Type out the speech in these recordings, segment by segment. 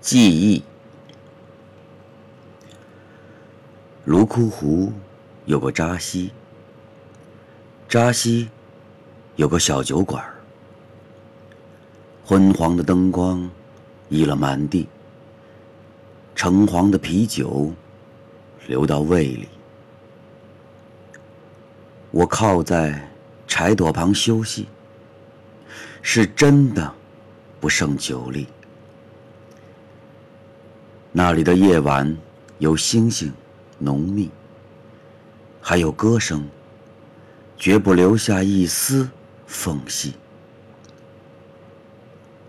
记忆。泸沽湖有个扎西，扎西有个小酒馆昏黄的灯光溢了满地，橙黄的啤酒流到胃里。我靠在柴垛旁休息，是真的不胜酒力。那里的夜晚有星星，浓密，还有歌声，绝不留下一丝缝隙。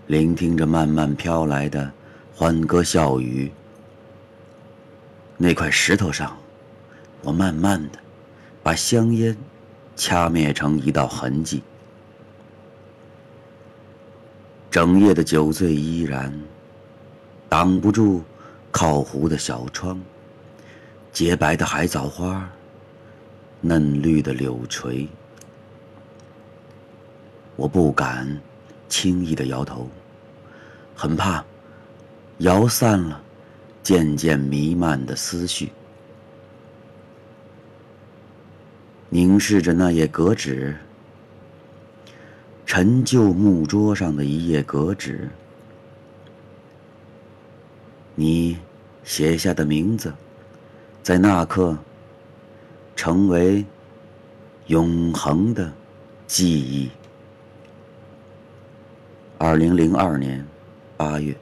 聆听着慢慢飘来的欢歌笑语，那块石头上，我慢慢的把香烟掐灭成一道痕迹。整夜的酒醉依然挡不住。靠湖的小窗，洁白的海藻花，嫩绿的柳垂。我不敢轻易的摇头，很怕摇散了渐渐弥漫的思绪。凝视着那页格纸，陈旧木桌上的一页格纸。你写下的名字，在那刻成为永恒的记忆。二零零二年八月。